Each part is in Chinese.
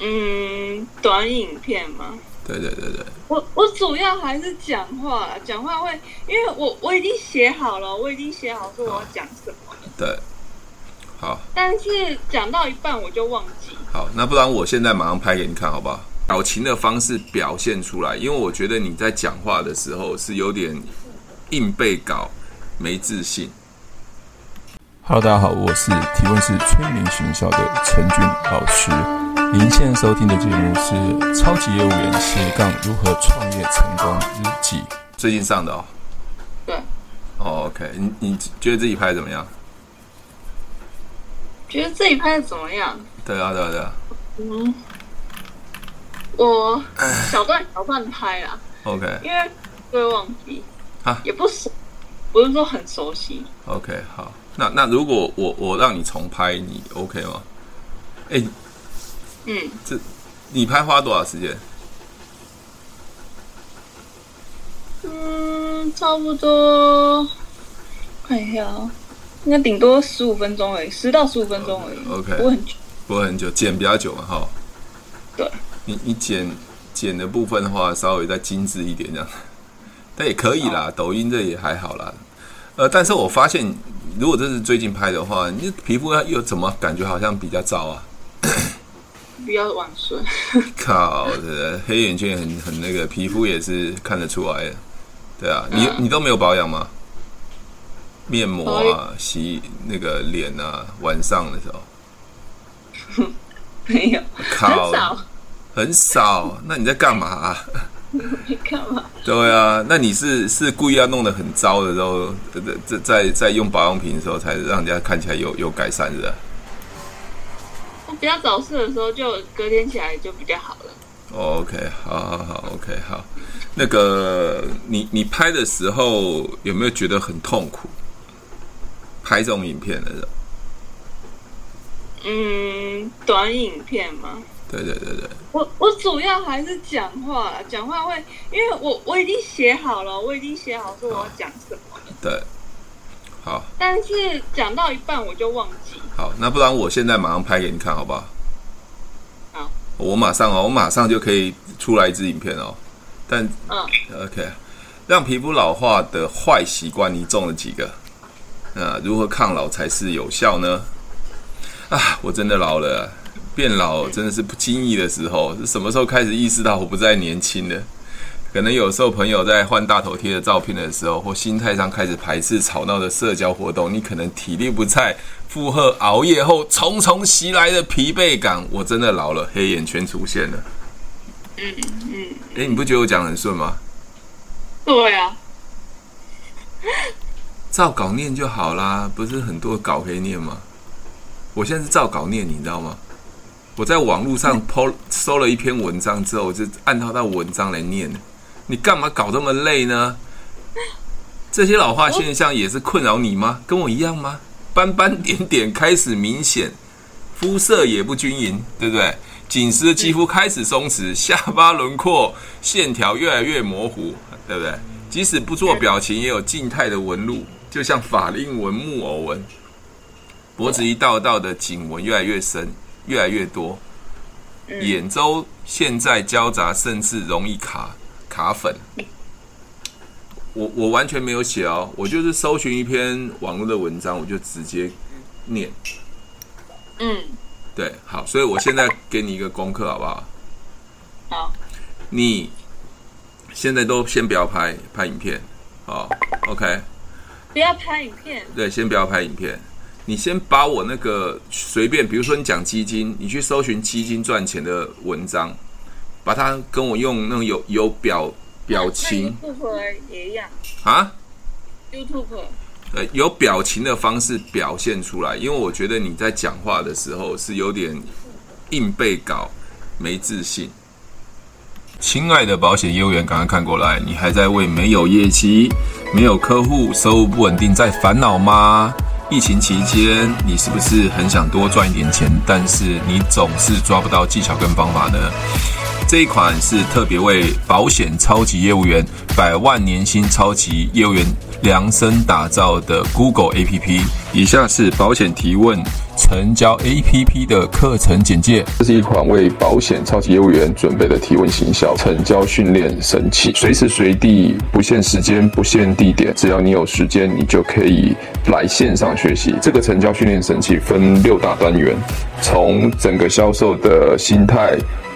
嗯，短影片吗？对对对对。我我主要还是讲话，讲话会，因为我我已经写好了，我已经写好说我要讲什么。对。好。但是讲到一半我就忘记。好，那不然我现在马上拍给你看，好不好？表情的方式表现出来，因为我觉得你在讲话的时候是有点硬背稿，没自信。Hello，大家好，我是提问是催眠学校的陈俊老师。您现在收听的节目是《超级业务员斜杠如何创业成功日记》，最近上的哦。对。Oh, OK，你你觉得自己拍的怎么样？觉得自己拍的怎么样？对啊，对啊，对啊。嗯。我 小段小段拍啦，OK，因为会忘记啊，也不熟，不是说很熟悉。OK，好，那那如果我我让你重拍，你 OK 吗？哎、欸，嗯，这你拍花多少时间？嗯，差不多，看一下啊，应该顶多十五分钟而已，十到十五分钟而已。OK，不会很久，不会很久，剪比较久嘛，哈。对。你你剪剪的部分的话，稍微再精致一点这样，但也可以啦。哦、抖音这也还好啦。呃，但是我发现，如果这是最近拍的话，你皮肤又怎么感觉好像比较糟啊？比较晚睡。靠，的黑眼圈很很那个，皮肤也是看得出来的。对啊，你你都没有保养吗？面膜啊，洗那个脸啊，晚上的时候。没有，靠很少。很少，那你在干嘛、啊？你干嘛？对啊，那你是是故意要弄得很糟的时候，在在在用保养品的时候，才让人家看起来有有改善的。我比较早睡的时候，就隔天起来就比较好了。OK，好好好，OK，好。那个，你你拍的时候有没有觉得很痛苦？拍这种影片的时候？嗯，短影片吗？对对对对，我我主要还是讲话，讲话会，因为我我已经写好了，我已经写好说我要讲什么。对，好。但是讲到一半我就忘记。好，那不然我现在马上拍给你看，好不好？好。我马上哦，我马上就可以出来一支影片哦。但嗯，OK，让皮肤老化的坏习惯你中了几个？那，如何抗老才是有效呢？啊，我真的老了。变老真的是不经意的时候，是什么时候开始意识到我不再年轻了？可能有时候朋友在换大头贴的照片的时候，或心态上开始排斥吵闹的社交活动，你可能体力不在负荷熬夜后重重袭来的疲惫感。我真的老了，黑眼圈出现了。嗯嗯。哎，你不觉得我讲很顺吗？对啊。照稿念就好啦，不是很多稿可以念吗？我现在是照稿念，你知道吗？我在网络上 po 搜了一篇文章之后，我就按照那文章来念。你干嘛搞这么累呢？这些老化现象也是困扰你吗？跟我一样吗？斑斑点点开始明显，肤色也不均匀，对不对？紧实的肌肤开始松弛，下巴轮廓线条越来越模糊，对不对？即使不做表情，也有静态的纹路，就像法令纹、木偶纹。脖子一道道的颈纹越来越深。越来越多，眼周现在交杂，甚至容易卡卡粉。我我完全没有写哦，我就是搜寻一篇网络的文章，我就直接念。嗯，对，好，所以我现在给你一个功课，好不好？好。你现在都先不要拍拍影片，好，OK。不要拍影片。对，先不要拍影片。你先把我那个随便，比如说你讲基金，你去搜寻基金赚钱的文章，把它跟我用那种有有表表情，YouTube 也一样啊，YouTube 呃有表情的方式表现出来，因为我觉得你在讲话的时候是有点硬背稿，没自信。亲爱的保险业务员，赶快看过来，你还在为没有业绩、没有客户、收入不稳定在烦恼吗？疫情期间，你是不是很想多赚一点钱，但是你总是抓不到技巧跟方法呢？这一款是特别为保险超级业务员、百万年薪超级业务员量身打造的 Google APP。以下是保险提问成交 APP 的课程简介。这是一款为保险超级业务员准备的提问行销成交训练神器，随时随地，不限时间、不限地点，只要你有时间，你就可以来线上学习。这个成交训练神器分六大单元，从整个销售的心态。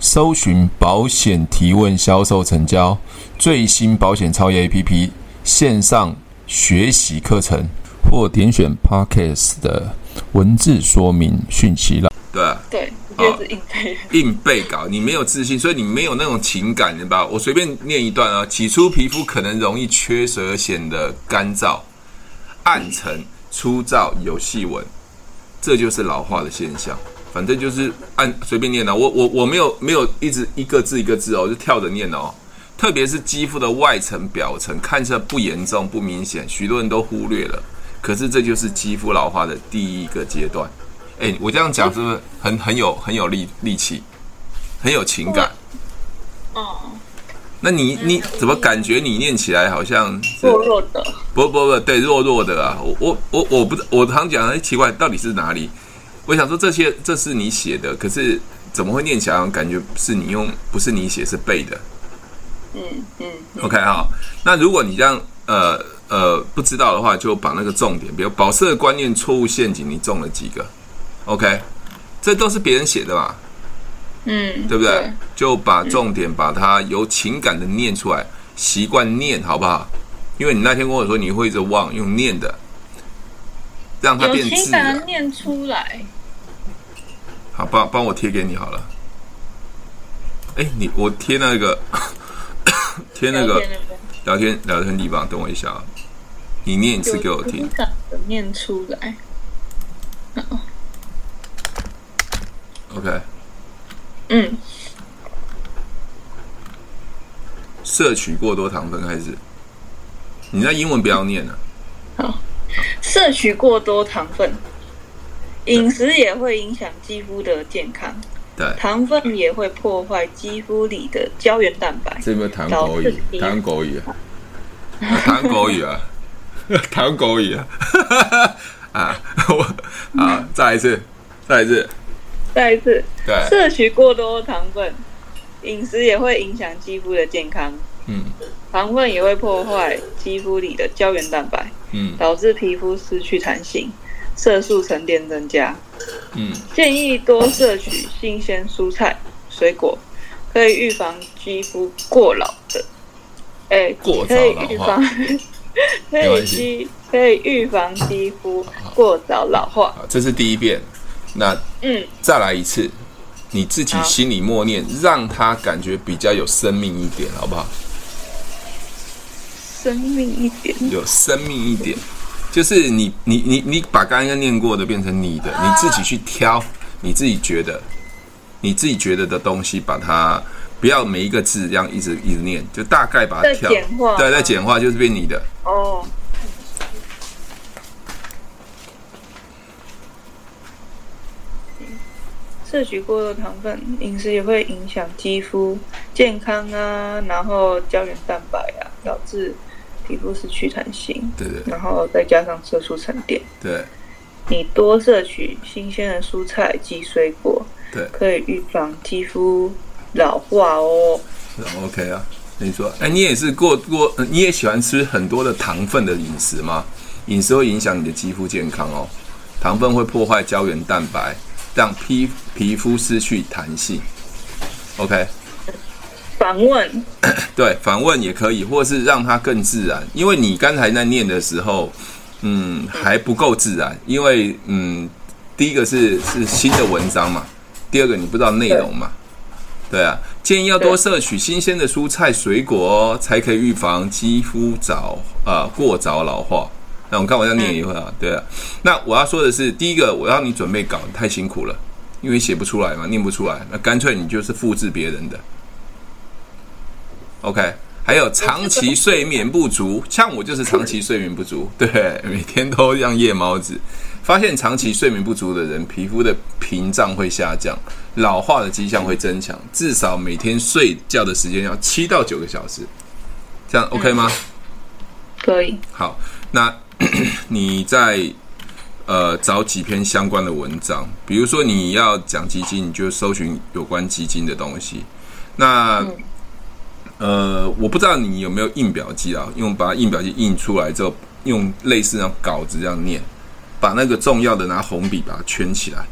搜寻保险提问销售成交最新保险超越 APP 线上学习课程，或点选 Podcast 的文字说明讯息了。对对，就是硬背、哦、硬背稿，你没有自信，所以你没有那种情感，对吧？我随便念一段啊。起初皮肤可能容易缺水而显得干燥、暗沉、粗糙、有细纹，这就是老化的现象。反正就是按随便念的，我我我没有没有一直一个字一个字哦，就跳着念哦。特别是肌肤的外层表层看起来不严重不明显，许多人都忽略了。可是这就是肌肤老化的第一个阶段。哎，我这样讲是不是很很有很有力力气，很有情感？哦。那你你怎么感觉你念起来好像弱弱的？不不不，对，弱弱的啊。我我我我不我常讲，哎，奇怪，到底是哪里？我想说这些，这是你写的，可是怎么会念起来感觉是你用，不是你写，是背的？嗯嗯。OK 好，那如果你这样呃呃不知道的话，就把那个重点，比如保色观念错误陷阱，你中了几个？OK，这都是别人写的嘛？嗯，对不对？对，就把重点把它有情感的念出来，习惯念好不好？因为你那天跟我说你会一直忘，用念的，让它变字。有情感念出来。好，帮帮我贴给你好了。哎，你我贴那个 贴那个聊天聊天地方，等我一下啊。你念一次给我听。念出来。OK。嗯。摄取过多糖分开始。你那英文不要念了。好。摄取过多糖分。饮食也会影响肌肤的健康，对，糖分也会破坏肌肤里的胶原蛋白。这有没有谈国语？糖狗语啊？谈国语啊？糖狗语啊？啊，我啊，再一次，再一次，再一次。对，摄取过多糖分，饮食也会影响肌肤的健康。嗯，糖分也会破坏肌肤里的胶原蛋白，嗯，导致皮肤失去弹性。色素沉淀增加，嗯，建议多摄取新鲜蔬菜水果，可以预防肌肤过老的，哎、欸，过早老化，可以预防，可以肌可以预防肌肤过早老化。好，这是第一遍，那嗯，再来一次，你自己心里默念，让他感觉比较有生命一点，好不好？生命一点，有生命一点。就是你你你你把刚刚念过的变成你的，你自己去挑，你自己觉得，你自己觉得的东西，把它不要每一个字这样一直一直念，就大概把它挑，简化，对，再简化就是变你的。哦。摄取过多糖分，饮食也会影响肌肤健康啊，然后胶原蛋白啊，导致。皮肤是去弹性，对对，然后再加上色素沉淀，对，你多摄取新鲜的蔬菜及水果，对，可以预防肌肤老化哦。是 OK 啊，你说，哎，你也是过过，你也喜欢吃很多的糖分的饮食吗？饮食会影响你的肌肤健康哦，糖分会破坏胶原蛋白，让皮皮肤失去弹性。OK。反问，对，反问也可以，或是让它更自然。因为你刚才在念的时候，嗯，还不够自然。因为，嗯，第一个是是新的文章嘛，第二个你不知道内容嘛，对啊。建议要多摄取新鲜的蔬菜水果哦，才可以预防肌肤早啊、呃、过早老化。那我看我要念一会啊，对啊。那我要说的是，第一个，我要你准备稿太辛苦了，因为写不出来嘛，念不出来，那干脆你就是复制别人的。OK，还有长期睡眠不足，像我就是长期睡眠不足，对，每天都像夜猫子。发现长期睡眠不足的人，皮肤的屏障会下降，老化的迹象会增强，至少每天睡觉的时间要七到九个小时，这样 OK 吗？可以。好，那你再呃找几篇相关的文章，比如说你要讲基金，你就搜寻有关基金的东西。那呃，我不知道你有没有印表机啊？用把印表机印出来之后，用类似那种稿子这样念。把那个重要的拿红笔把它圈起来，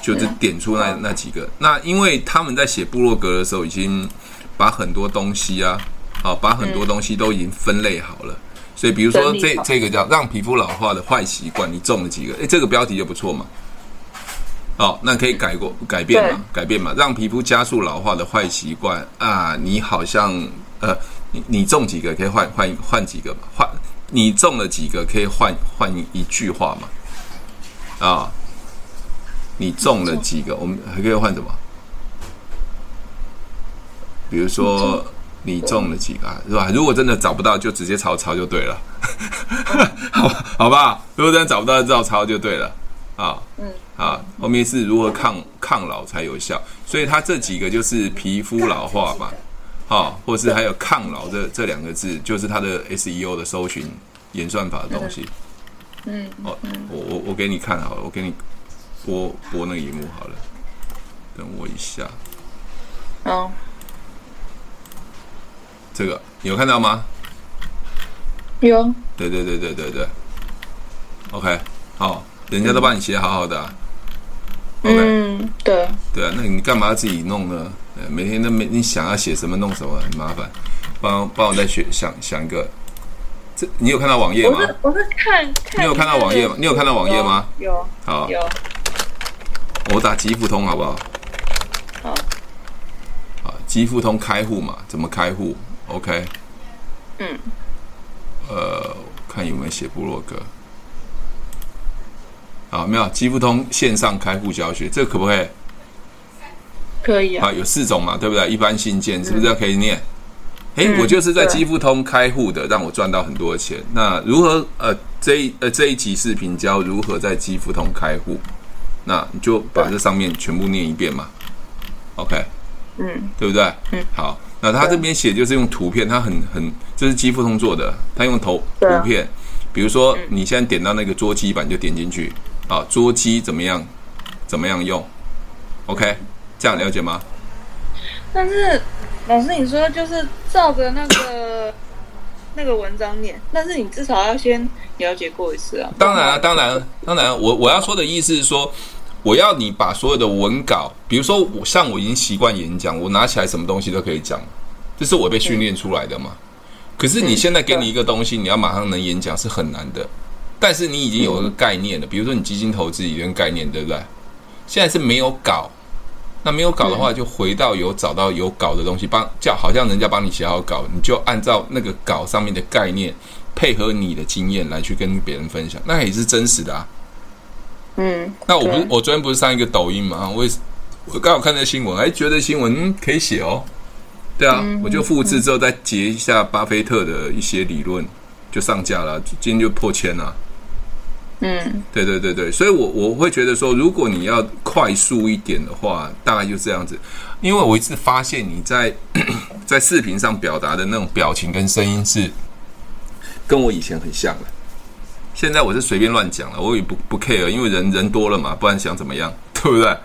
就是点出那那几个。那因为他们在写部落格的时候，已经把很多东西啊，好，把很多东西都已经分类好了。所以比如说这这个叫让皮肤老化的坏习惯，你中了几个？诶，这个标题就不错嘛。哦，那可以改过改变嘛？改变嘛？让皮肤加速老化的坏习惯啊，你好像呃，你你中几个可以换换换几个嘛？换。你中了几个可以换换一句话嘛？啊，你中了几个，我们还可以换什么？比如说你中了几个，是吧？如果真的找不到，就直接抄抄就对了。好，好吧。如果真的找不到，就照抄就对了。啊，嗯，啊，后面是如何抗抗老才有效，所以它这几个就是皮肤老化嘛。好，或是还有抗老这这两个字，就是它的 SEO 的搜寻演算法的东西。嗯，哦，我我我给你看好了，我给你播播那个荧幕好了，等我一下。哦，这个你有看到吗？有。对对对对对对。OK，好，人家都帮你写好好的啊。OK，嗯，对。对啊，那你干嘛要自己弄呢？每天都没你想要写什么弄什么，很麻烦。帮帮我再学想想一个，这你有看到网页吗？我是我是看，看你有看到网页吗？你有看到网页吗？有。好。有。我打极富通好不好？好。好，极富通开户嘛？怎么开户？OK。嗯。呃，看有没有写部落格。好，没有。基富通线上开户教学，这个可不可以？可以啊，有四种嘛，对不对？一般信件是不是要可以念？哎、嗯，我就是在基富通开户的，让我赚到很多钱。那如何呃这一呃这一集视频教如何在基富通开户？那你就把这上面全部念一遍嘛。OK，嗯，对不对？嗯，好。那他这边写就是用图片，他很很这是基富通做的，他用头图片，比如说你现在点到那个桌机版就点进去啊，桌机怎么样怎么样用？OK。这样了解吗？但是老师，你说就是照着那个那个文章念，但是你至少要先了解过一次啊。当然啊，当然，当然，我我要说的意思是说，我要你把所有的文稿，比如说我像我已经习惯演讲，我拿起来什么东西都可以讲，这是我被训练出来的嘛。嗯、可是你现在给你一个东西，你要马上能演讲是很难的。但是你已经有一个概念了，比如说你基金投资已经概念，对不对？现在是没有稿。那没有稿的话，就回到有找到有稿的东西，帮叫好像人家帮你写好稿，你就按照那个稿上面的概念，配合你的经验来去跟别人分享，那也是真实的啊。嗯，那我不是我昨天不是上一个抖音嘛？我我刚好看到新闻，哎，觉得新闻、嗯、可以写哦。对啊，我就复制之后再截一下巴菲特的一些理论，就上架了，今天就破千了。嗯，对对对对，所以我我会觉得说，如果你要快速一点的话，大概就这样子。因为我一直发现你在 在视频上表达的那种表情跟声音是跟我以前很像的。现在我是随便乱讲了，我也不不 care，因为人人多了嘛，不然想怎么样，对不对？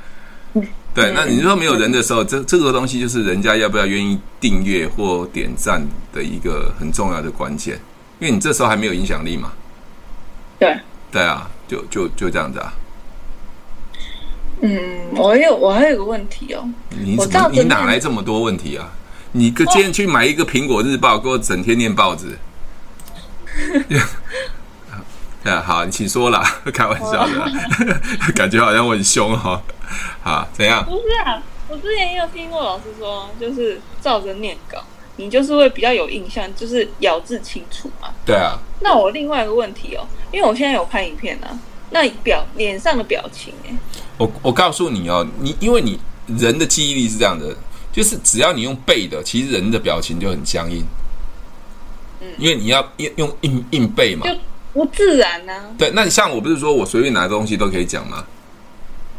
对，那你说没有人的时候，这这个东西就是人家要不要愿意订阅或点赞的一个很重要的关键，因为你这时候还没有影响力嘛。对。对啊，就就就这样子啊。嗯，我有我还有个问题哦，你怎么你哪来这么多问题啊？你个今天去买一个苹果日报，给我整天念报纸。啊，好，你请说啦，开玩笑的，感觉好像我很凶哈、哦。好，怎样？不是啊，我之前也有听过老师说，就是照着念稿。你就是会比较有印象，就是咬字清楚嘛。对啊。那我另外一个问题哦，因为我现在有看影片啊，那表脸上的表情哎、我我告诉你哦，你因为你人的记忆力是这样的，就是只要你用背的，其实人的表情就很僵硬。嗯，因为你要用用硬硬背嘛，就不自然呢、啊。对，那你像我不是说我随便拿东西都可以讲吗？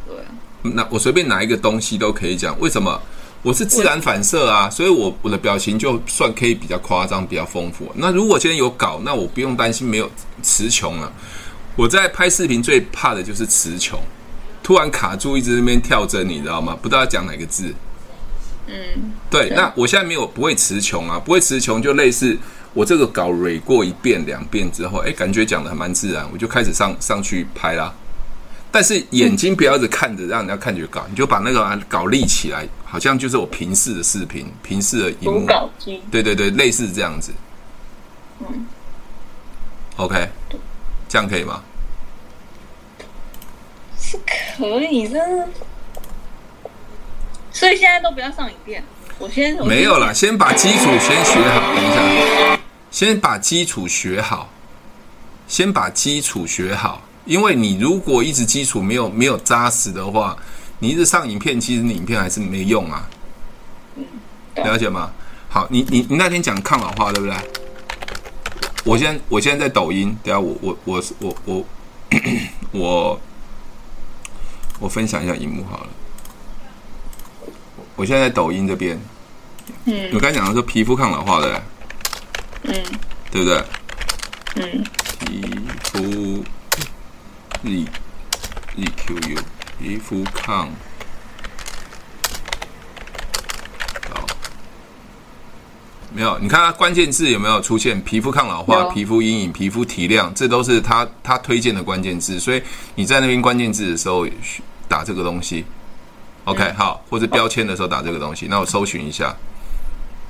对、啊。那我随便拿一个东西都可以讲，为什么？我是自然反射啊，所以我我的表情就算可以比较夸张、比较丰富。那如果今天有稿，那我不用担心没有词穷了。我在拍视频最怕的就是词穷，突然卡住，一直在那边跳针，你知道吗？不知道要讲哪个字。嗯，对。那我现在没有不会词穷啊，不会词穷就类似我这个稿蕊过一遍、两遍之后，哎、感觉讲的还蛮自然，我就开始上上去拍啦。但是眼睛不要一直看着让人家看着就搞你就把那个搞立起来好像就是我平视的视频平视的荧幕。对对对类似这样子。嗯。Ok 这样可以吗？是可以的。所以现在都不要上影院我先没有啦先把基础先学好等一下。先把基础学好。先把基础学好。因为你如果一直基础没有没有扎实的话，你一直上影片，其实你影片还是没用啊。了解吗？好，你你你那天讲抗老化对不对？我现我现在在抖音，等下我我我我我我我分享一下荧幕好了。我现在在抖音这边，嗯，我刚讲的是皮肤抗老化的，嗯，对不对？嗯。E E Q U 皮肤抗老，没有？你看它关键字有没有出现？皮肤抗老化、皮肤阴影、皮肤提亮，这都是它它推荐的关键字。所以你在那边关键字的时候打这个东西，OK？好，或者标签的时候打这个东西。那我搜寻一下。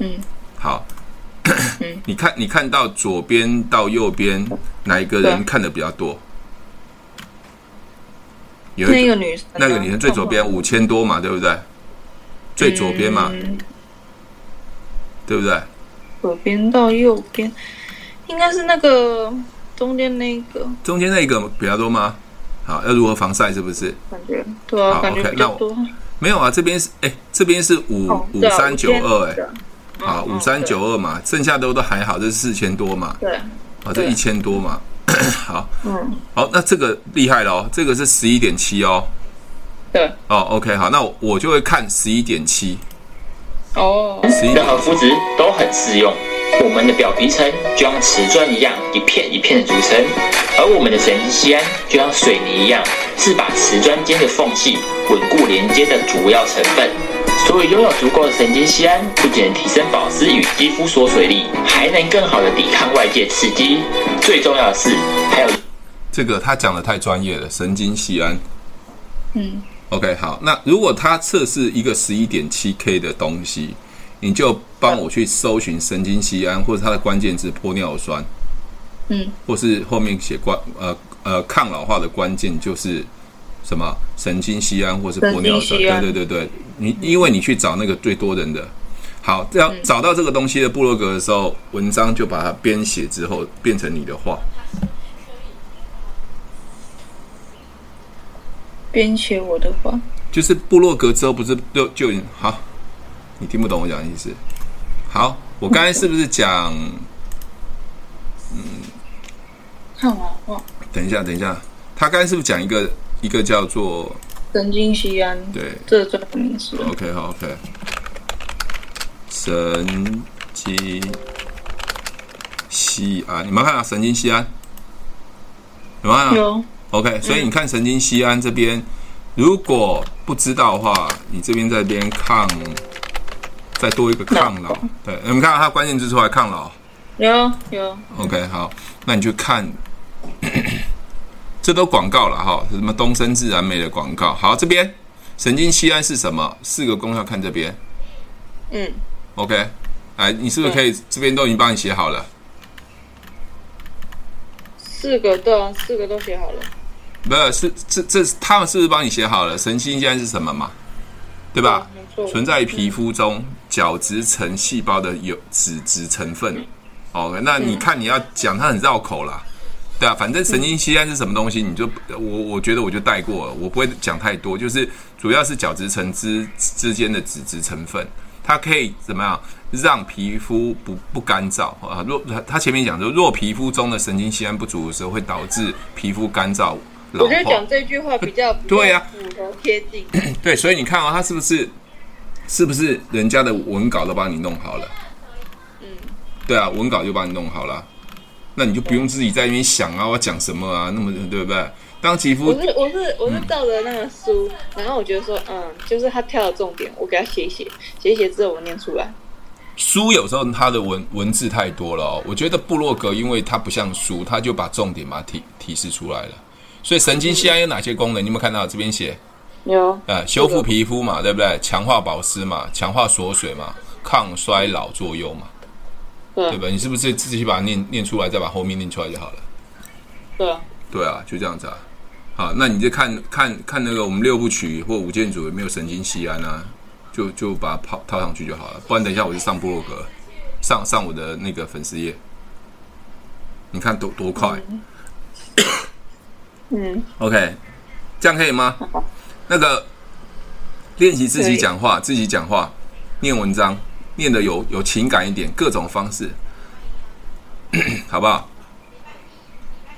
嗯，好。你看你看到左边到右边哪一个人看的比较多？那个女那个女生最左边五千多嘛对不对？最左边嘛对不对？左边到右边应该是那个中间那个。中间那个比较多吗？好要如何防晒是不是？感觉好 ok 那我没有啊这边是哎这边是五五三九二哎好五三九二嘛剩下都都还好这是四千多嘛。对。啊这一千多嘛。好，嗯，好，那这个厉害了哦，这个是十一点七哦，对，哦，OK，好，那我我就会看十一点七，哦，任何肤质都很适用。我们的表皮层就像瓷砖一样，一片一片的组成，而我们的神经酰胺就像水泥一样，是把瓷砖间的缝隙稳固连接的主要成分。所以，拥有足够的神经酰胺，不仅能提升保湿与肌肤锁水力，还能更好的抵抗外界刺激。最重要的是，还有这个，他讲的太专业了，神经酰胺。嗯。OK，好，那如果他测试一个十一点七 K 的东西，你就帮我去搜寻神经酰胺或者它的关键字玻尿酸。嗯。或是后面写关呃呃抗老化的关键就是。什么神经酰胺或是玻尿酸对对对对你因为你去找那个最多人的好这样找到这个东西的布洛格的时候文章就把它编写之后变成你的话。编写我的话。就是布洛格之后不是就就好你听不懂我讲的意思。好我刚才是不是讲嗯。看完等一下等一下。他刚才是不是讲一个一个叫做神经酰胺对。这个专门说 ok 好 ok 神经酰胺你们看神经酰胺有没有看到有。Ok 所以你看神经酰胺这边如果不知道的话你这边在这边抗再多一个抗老。对你们看到它关键字出来抗老。有有。Ok 好那你就看这都广告了哈，什么东升自然美的广告。好，这边神经酰胺是什么？四个功效看这边。嗯。OK，哎，你是不是可以？这边都已经帮你写好了。四个都，四个都写好了。不是，是这这他们是不是帮你写好了？神经酰胺是什么嘛？对吧？存在于皮肤中角质层细胞的有脂质成分。OK，那你看你要讲它很绕口了，对啊，反正神经酰胺是什么东西，你就我我觉得我就带过了，我不会讲太多，就是主要是角质层之之间的脂质成分，它可以怎么样让皮肤不不干燥啊？若他前面讲说，若皮肤中的神经酰胺不足的时候，会导致皮肤干燥。我觉得讲这句话比较对呀，符合贴近。对，所以你看啊、哦，他是不是是不是人家的文稿都帮你弄好了？嗯，对啊，文稿就帮你弄好了，那你就不用自己在那边想啊，我要讲什么啊，那么对不对？当肌肤，我是我是我是照着那个书，嗯、然后我觉得说，嗯，就是他挑的重点，我给他写一写，写一写之后我念出来。书有时候它的文文字太多了哦，我觉得布洛格因为它不像书，它就把重点嘛提提示出来了。所以神经酰胺有哪些功能？你有没有看到这边写？有。呃，修复皮肤嘛，对不对？强化保湿嘛，强化锁水嘛，抗衰老作用嘛，对吧？你是不是自己把它念念出来，再把后面念出来就好了？对啊。对啊，就这样子啊。好，那你就看看看那个我们六部曲或五件组有没有神经酰胺啊？就就把它套套上去就好了。不然等一下我就上部落格，上上我的那个粉丝页，你看多多快。嗯嗯，OK，这样可以吗？那个练习自己讲话，自己讲话，念文章，念的有有情感一点，各种方式，好不好？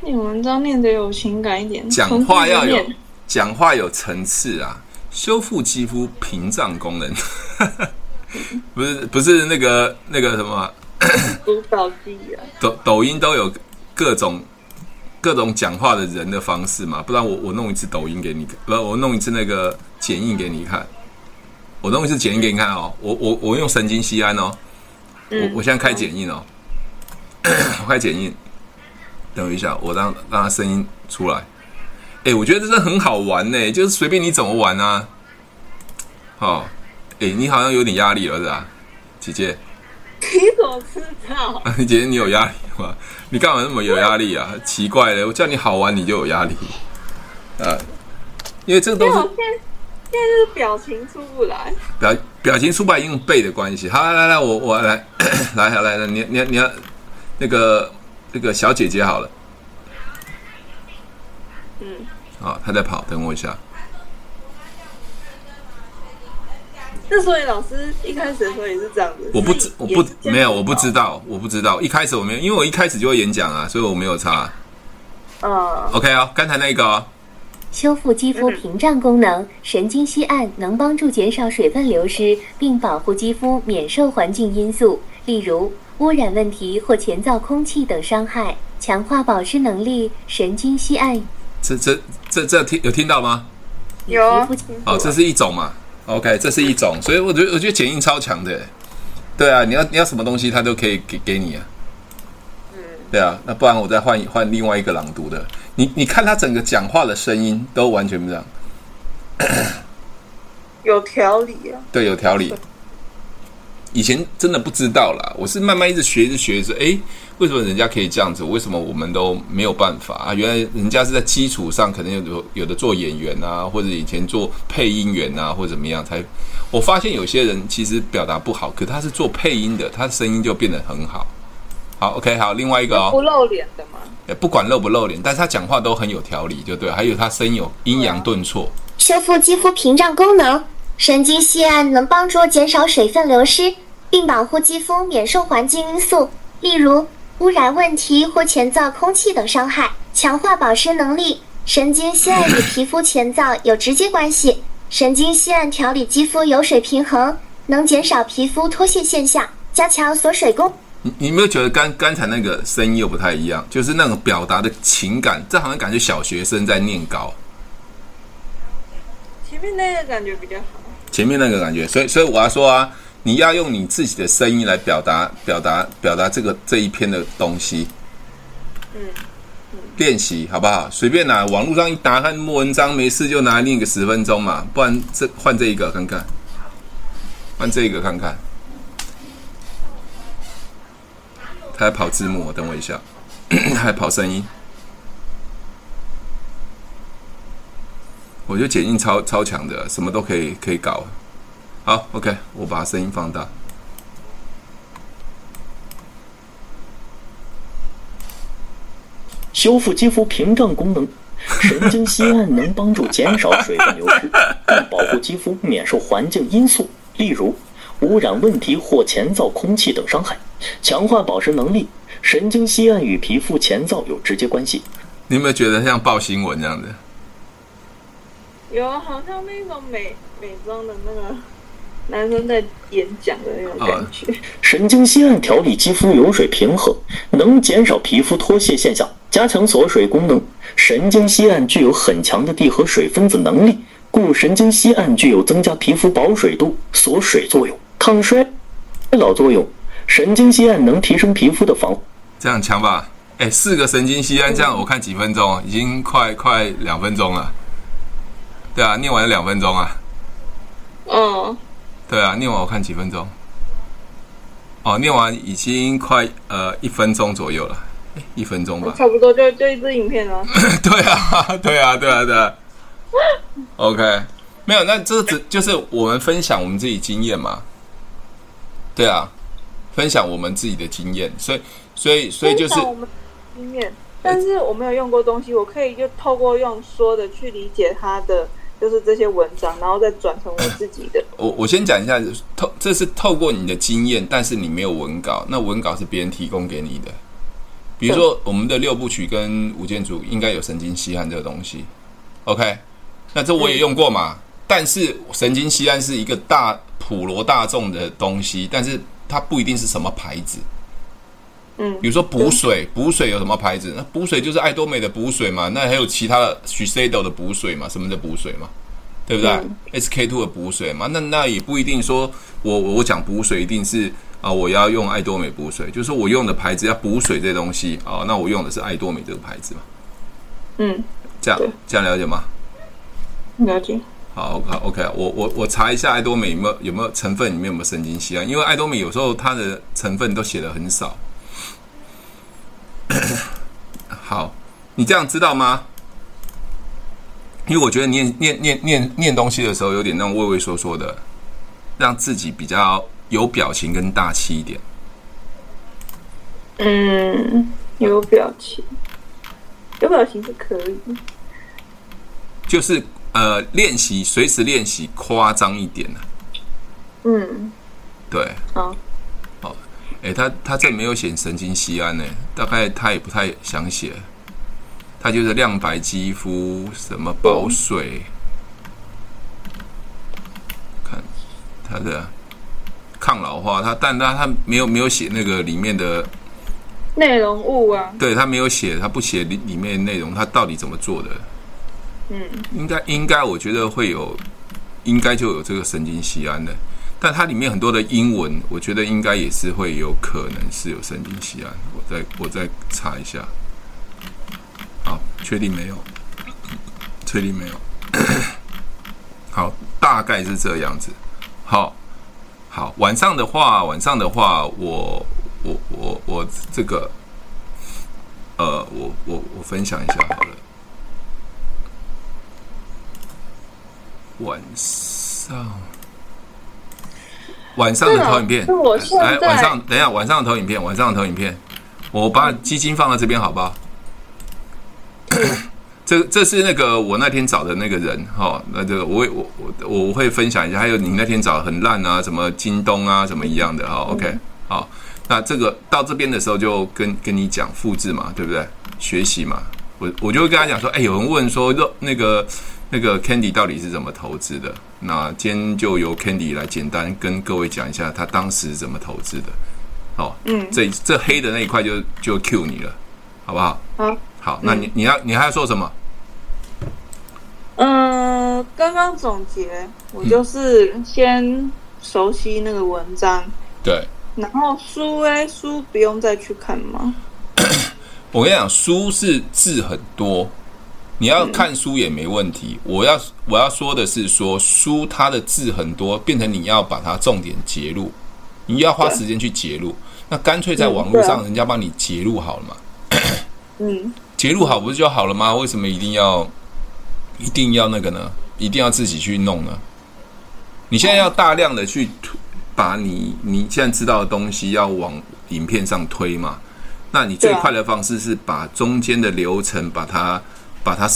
念文章念的有情感一点，讲话要有讲话有层次啊，修复肌肤屏障功能，不是不是那个那个什么，读稿机啊，抖抖音都有各种。各种讲话的人的方式嘛，不然我我弄一次抖音给你，不，我弄一次那个剪映给你看，我东西是剪映给你看哦，我我我用神经酰胺哦，我我现在开剪映哦，我开剪映，等我一下，我让让它声音出来，哎，我觉得这是很好玩呢，就是随便你怎么玩啊，哦，哎，你好像有点压力了是吧，姐姐？你怎么知道？你 姐姐你有压力吗？你干嘛那么有压力啊？奇怪了，我叫你好玩你就有压力，呃，因为这个都是现在，就是表情出不来，表表情出不来，因为背的关系。好，来来来，我我来 来来来，你你你要那个那个小姐姐好了，嗯，好，她在跑，等我一下。那所以老师一开始的时候也是这样子。我不知，我不没有，我不知道，我不知道。一开始我没有，因为我一开始就会演讲啊，所以我没有差。嗯。OK 哦，刚才那个、哦、修复肌肤屏障功能，神经酰胺能帮助减少水分流失，并保护肌肤免受环境因素，例如污染问题或干燥空气等伤害，强化保湿能力。神经酰胺。这这这这听有听到吗？有。哦，这是一种嘛。OK，这是一种，所以我觉得我觉得剪映超强的，对啊，你要你要什么东西，它都可以给给你啊，嗯，对啊，那不然我再换换另外一个朗读的，你你看他整个讲话的声音都完全不一样，有条理啊，对，有条理。以前真的不知道啦，我是慢慢一直学，一直学，着哎，为什么人家可以这样子？为什么我们都没有办法啊？原来人家是在基础上，可能有有的做演员啊，或者以前做配音员啊，或者怎么样才。我发现有些人其实表达不好，可他是做配音的，他的声音就变得很好。好，OK，好，另外一个哦，不露脸的吗？不管露不露脸，但是他讲话都很有条理，就对。还有他声有阴阳顿挫，修复肌肤屏障功能。神经酰胺能帮助减少水分流失，并保护肌肤免受环境因素，例如污染问题或干燥空气等伤害，强化保湿能力。神经酰胺与皮肤干燥有直接关系。神经酰胺调理肌肤油水平衡，能减少皮肤脱屑现象，加强锁水功。你你有没有觉得刚刚才那个声音又不太一样？就是那种表达的情感，这好像感觉小学生在念稿。前面那个感觉比较好。前面那个感觉，所以所以我要说啊，你要用你自己的声音来表达表达表达这个这一篇的东西。嗯，嗯练习好不好？随便拿网络上一打开文章，没事就拿来念个十分钟嘛，不然这换这一个看看，换这一个看看。他在跑字幕，等我一下，他在跑声音。我觉得剪映超超强的，什么都可以可以搞。好，OK，我把声音放大。修复肌肤屏障功能，神经酰胺能帮助减少水分流失，并保护肌肤免受环境因素，例如污染问题或干燥空气等伤害，强化保湿能力。神经酰胺与皮肤前燥有直接关系。你有没有觉得像报新闻这样的？有，好像那种美美妆的那个男生在演讲的那种感觉。神经酰胺调理肌肤油水平衡，能减少皮肤脱屑现象，加强锁水功能。神经酰胺具有很强的缔合水分子能力，故神经酰胺具有增加皮肤保水度、锁水作用、抗衰老作用。神经酰胺能提升皮肤的防护。这样强吧？哎，四个神经酰胺，这样我看几分钟，已经快快两分钟了。对啊，念完了两分钟啊。嗯。对啊，念完我看几分钟。哦，念完已经快呃一分钟左右了，一分钟吧。差不多就就一支影片了。对啊，对啊，对啊，对啊。OK，没有，那这只就是我们分享我们自己经验嘛。对啊，分享我们自己的经验，所以。所以，所以就是我们经验，但是我没有用过东西，我可以就透过用说的去理解他的，就是这些文章，然后再转成我自己的。我我先讲一下，透这是透过你的经验，但是你没有文稿，那文稿是别人提供给你的。比如说，我们的六部曲跟吴建祖应该有神经酰胺这个东西，OK？那这我也用过嘛？但是神经酰胺是一个大普罗大众的东西，但是它不一定是什么牌子。嗯，比如说补水，补水有什么牌子？那补水就是爱多美的补水嘛，那还有其他的 Shiseido 的补水嘛，什么的补水嘛，对不对、嗯、？SK two 的补水嘛，那那也不一定说我我讲补水一定是啊，我要用爱多美补水，就是我用的牌子要补水这东西啊，那我用的是爱多美这个牌子嘛。嗯，这样这样了解吗？了解。好，OK，OK，我我我查一下爱多美有没有有没有成分里面有没有神经酰胺，因为爱多美有时候它的成分都写的很少。好，你这样知道吗？因为我觉得念念念念念东西的时候有点那种畏畏缩缩的，让自己比较有表情跟大气一点。嗯，有表情，有表情是可以。就是呃，练习随时练习夸张一点呢。嗯，对。好。哎，他他这没有写神经酰胺呢，大概他也不太想写。他就是亮白肌肤，什么保水，看他的抗老化，他但他他没有没有写那个里面的内容物啊。对，他没有写，他不写里里面的内容，他到底怎么做的？嗯，应该应该，我觉得会有，应该就有这个神经酰胺的。但它里面很多的英文，我觉得应该也是会有可能是有神经酰胺。我再我再查一下，好，确定没有？确定没有？好，大概是这样子。好，好，晚上的话，晚上的话，我我我我这个，呃，我我我分享一下好了。晚上。晚上的投影片，来晚上等一下，晚上的投影片，晚上的投影片，我把基金放到这边好不好？这这是那个我那天找的那个人哈，那这个我我我我会分享一下，还有你那天找的很烂啊，什么京东啊，什么一样的哈，OK，好，那这个到这边的时候就跟跟你讲复制嘛，对不对？学习嘛，我我就会跟他讲说，哎，有人问说那个。那个 Candy 到底是怎么投资的？那今天就由 Candy 来简单跟各位讲一下他当时怎么投资的。好，嗯，这这黑的那一块就就 Q 你了，好不好？好，好，那你你要你还要说什么？嗯、呃，刚刚总结，我就是先熟悉那个文章，对，然后书诶，书不用再去看吗？我跟你讲，书是字很多。你要看书也没问题，我要我要说的是说书它的字很多，变成你要把它重点截录，你要花时间去截录，那干脆在网络上人家帮你截录好了嘛，嗯，截录好不是就好了吗？为什么一定要一定要那个呢？一定要自己去弄呢？你现在要大量的去把你你现在知道的东西要往影片上推嘛？那你最快的方式是把中间的流程把它把它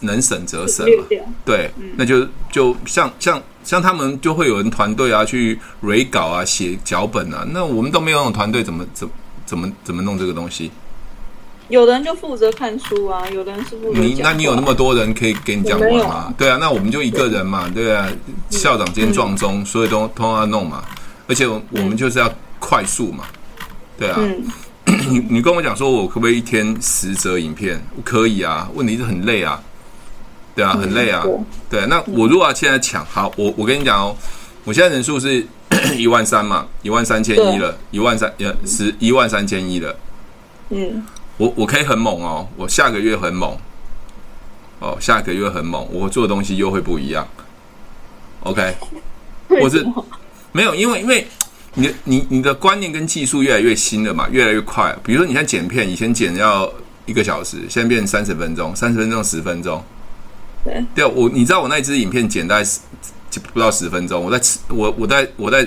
能省则省嘛？对，那就就像像像他们就会有人团队啊去 re 稿啊写脚本啊，那我们都没有那种团队，怎么怎怎么怎么弄这个东西？有的人就负责看书啊，有的人是负责。你那你有那么多人可以给你讲完吗？对啊，那我们就一个人嘛，对啊，校长兼撞钟，所以都都要弄嘛，而且我们就是要快速嘛，对啊。你 你跟我讲说，我可不可以一天十则影片？可以啊，问题是很累啊，对啊，很累啊，对。那我如果要现在抢，好，我我跟你讲哦，我现在人数是 一万三嘛，一万三千一了，一万三呃十一万三千一了，嗯。我我可以很猛哦，我下个月很猛，哦，下个月很猛，我做的东西又会不一样。OK，我是没有，因为因为你你你的观念跟技术越来越新了嘛，越来越快。比如说，你看剪片，以前剪要一个小时，现在变三十分钟，三十分钟十分钟。对，对，我你知道我那支影片剪大概不到十分钟，我在吃我我在我在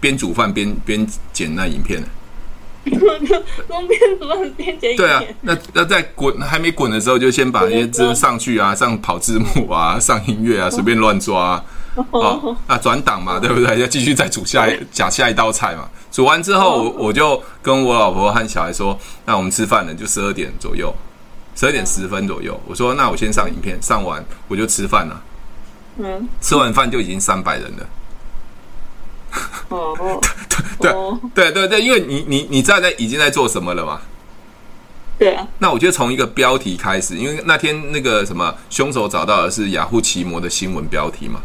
边煮饭边边剪那影片。东 边煮饭边剪？对啊，那那在滚还没滚的时候，就先把那些 字上去啊，上跑字幕啊，上音乐啊，随便乱抓啊，哦那转档嘛，对不对？要继续再煮下一讲下一道菜嘛。煮完之后，我我就跟我老婆和小孩说：“那我们吃饭了，就十二点左右，十二点十分左右。”我说：“那我先上影片，上完我就吃饭了。”嗯，吃完饭就已经三百人了。哦，对对对对，因为你你你知道在已经在做什么了嘛？对啊。那我就从一个标题开始，因为那天那个什么凶手找到的是雅虎奇摩的新闻标题嘛。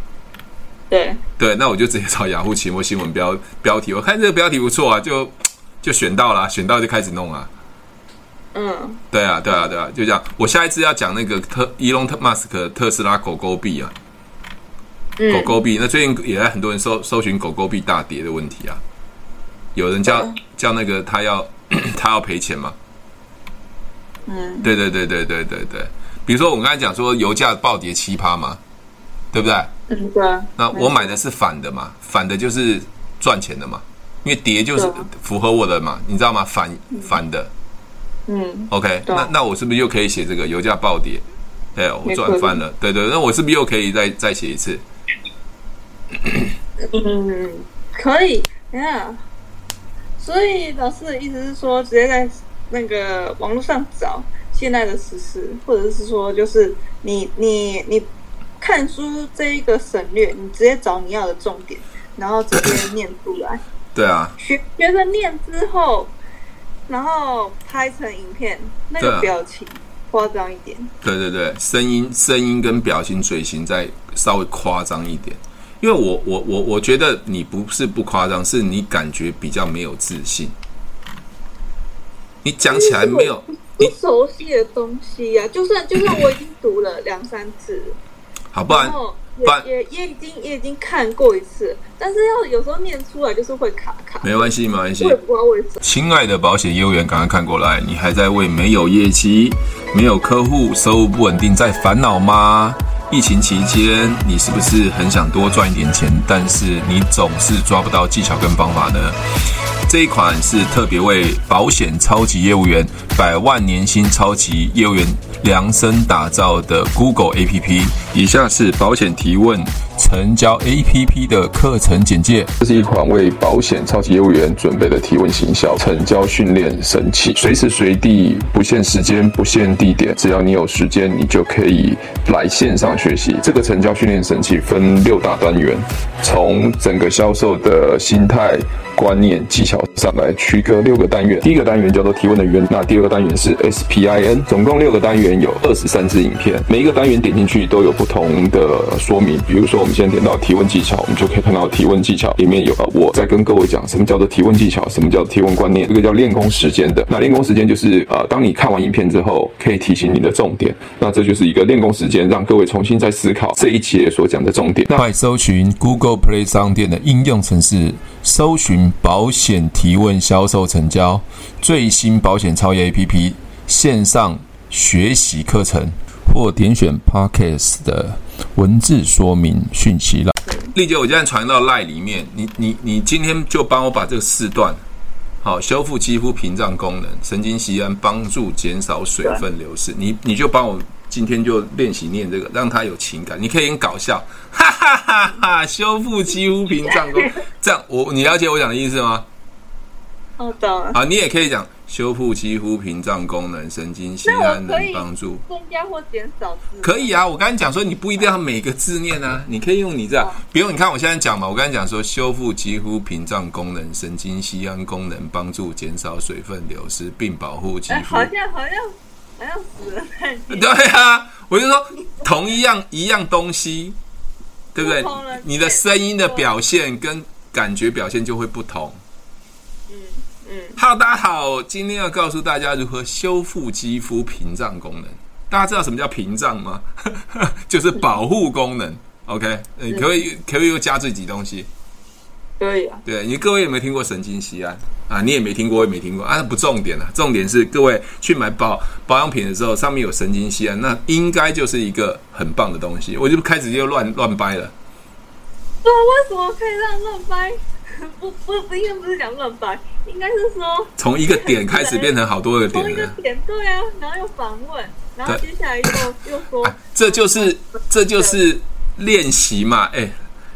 对对，那我就直接找雅虎期末新闻标标题，我看这个标题不错啊，就就选到了，选到就开始弄啊。嗯，对啊对啊对啊，就这样。我下一次要讲那个特伊隆特马斯克特斯拉狗狗币啊。狗狗币，那最近也在很多人搜搜寻狗狗币大跌的问题啊，有人叫叫那个他要 他要赔钱吗？嗯，对对对对对对对，比如说我们刚才讲说油价暴跌七趴嘛，对不对？嗯，对。那我买的是反的嘛，反的就是赚钱的嘛，因为跌就是符合我的嘛，你知道吗？反反的，嗯，OK，那那我是不是又可以写这个油价暴跌？哎，我赚翻了，对对，那我是不是又可以再再写一次？嗯，可以，等下。所以老师的意思是说，直接在那个网络上找现在的时事，或者是说，就是你你你看书这一个省略，你直接找你要的重点，然后直接念出来。对啊。学学着念之后，然后拍成影片，那个表情夸张一点。对对对，声音声音跟表情嘴型再稍微夸张一点。因为我我我我觉得你不是不夸张，是你感觉比较没有自信。你讲起来没有不熟悉的东西呀、啊，就算就算我已经读了两三次，好，不然也不然也也已经也已经看过一次，但是要有时候念出来就是会卡卡。没关系，没关系。我也不知道为什么。亲爱的保险业务员，赶快看过来，你还在为没有业绩、没有客户、收入不稳定在烦恼吗？疫情期间，你是不是很想多赚一点钱，但是你总是抓不到技巧跟方法呢？这一款是特别为保险超级业务员、百万年薪超级业务员量身打造的 Google APP。以下是保险提问成交 APP 的课程简介。这是一款为保险超级业务员准备的提问行销成交训练神器，随时随地不限时间、不限地点，只要你有时间，你就可以来线上学习。这个成交训练神器分六大单元，从整个销售的心态。观念技巧上来区隔六个单元，第一个单元叫做提问的源，那第二个单元是 SPIN，总共六个单元有二十三支影片，每一个单元点进去都有不同的说明。比如说，们现在点到提问技巧，我们就可以看到提问技巧里面有啊我在跟各位讲什么叫做提问技巧，什么叫提问观念，这个叫练功时间的。那练功时间就是呃，当你看完影片之后，可以提醒你的重点，那这就是一个练功时间，让各位重新再思考这一节所讲的重点。那快搜寻 Google Play 商店的应用程式，搜寻。保险提问销售成交最新保险超业 APP 线上学习课程，或点选 Podcast 的文字说明讯息栏。丽姐，我现在传到 LINE 里面，你你你今天就帮我把这个四段，好，修复肌肤屏障功能，神经酰胺帮助减少水分流失，你你就帮我今天就练习念这个，让它有情感，你可以很搞笑，哈哈哈哈！修复肌肤屏障功能，这样我你了解我讲的意思吗？我懂了。好，你也可以讲。修复肌肤屏障功能，神经酰胺能帮助增加或减少字。可以啊，我刚才讲说你不一定要每个字念啊，你可以用你这样，比如你看我现在讲嘛，我刚才讲说修复肌肤屏障功能，神经酰胺功能帮助减少水分流失并保护肌肤。欸，好像好像好像死了在。对啊，我就说同一样一样东西，对不对？你的声音的表现跟感觉表现就会不同。Hello，大家好，今天要告诉大家如何修复肌肤屏障功能。大家知道什么叫屏障吗？就是保护功能。OK，你可以可以又加这几东西？可以啊。对，你各位有没有听过神经酰胺啊？你也没听过，我也没听过啊。不重点了，重点是各位去买保保养品的时候，上面有神经酰胺，那应该就是一个很棒的东西。我就开始又乱乱掰了。那为什么可以让乱掰？不 不不，应该不是讲乱掰，应该是说 从一个点 开始变成好多个点。从一个点，对啊，然后又反问，然后接下来又又说，这就是这就是练习嘛。哎，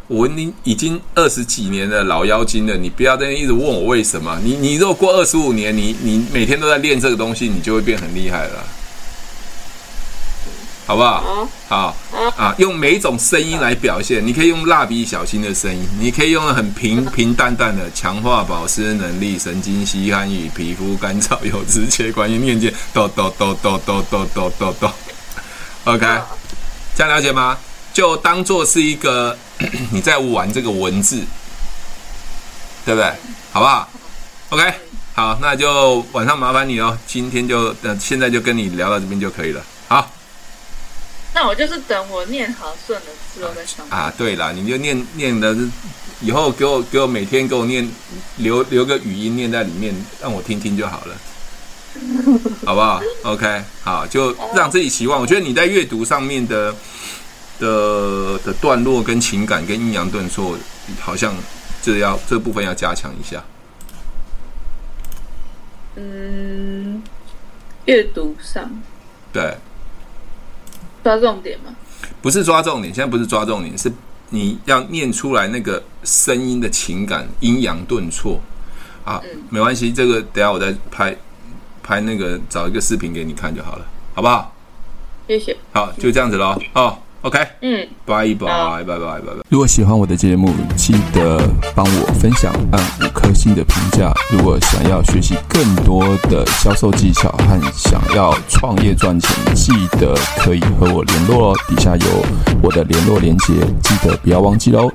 我你已经二十几年的老妖精了，你不要在那一直问我为什么。你你如果过二十五年，你你每天都在练这个东西，你就会变很厉害了。好不好？好啊！用每一种声音来表现，你可以用蜡笔小新的声音，你可以用很平 平淡淡的强化保湿能力，神经吸汗与皮肤干燥有直接关系。念经，哆哆哆哆哆哆哆哆哆。OK，这样了解吗？就当做是一个 你在玩这个文字，对不对？好不好？OK，好，那就晚上麻烦你哦。今天就呃，现在就跟你聊到这边就可以了。好。那我就是等我念好顺了之后再上啊。对了，你就念念的，以后给我给我每天给我念，留留个语音念在里面，让我听听就好了，好不好？OK，好，就让自己习惯。我觉得你在阅读上面的的的段落跟情感跟阴阳顿挫，好像这要这部分要加强一下。嗯，阅读上对。抓重点吗？不是抓重点，现在不是抓重点，是你要念出来那个声音的情感，阴阳顿挫啊，嗯、没关系，这个等下我再拍拍那个找一个视频给你看就好了，好不好？谢谢。好，就这样子喽。哦。OK，嗯，拜拜，拜拜，拜拜。如果喜欢我的节目，记得帮我分享，按五颗星的评价。如果想要学习更多的销售技巧和想要创业赚钱，记得可以和我联络哦。底下有我的联络连接，记得不要忘记喽。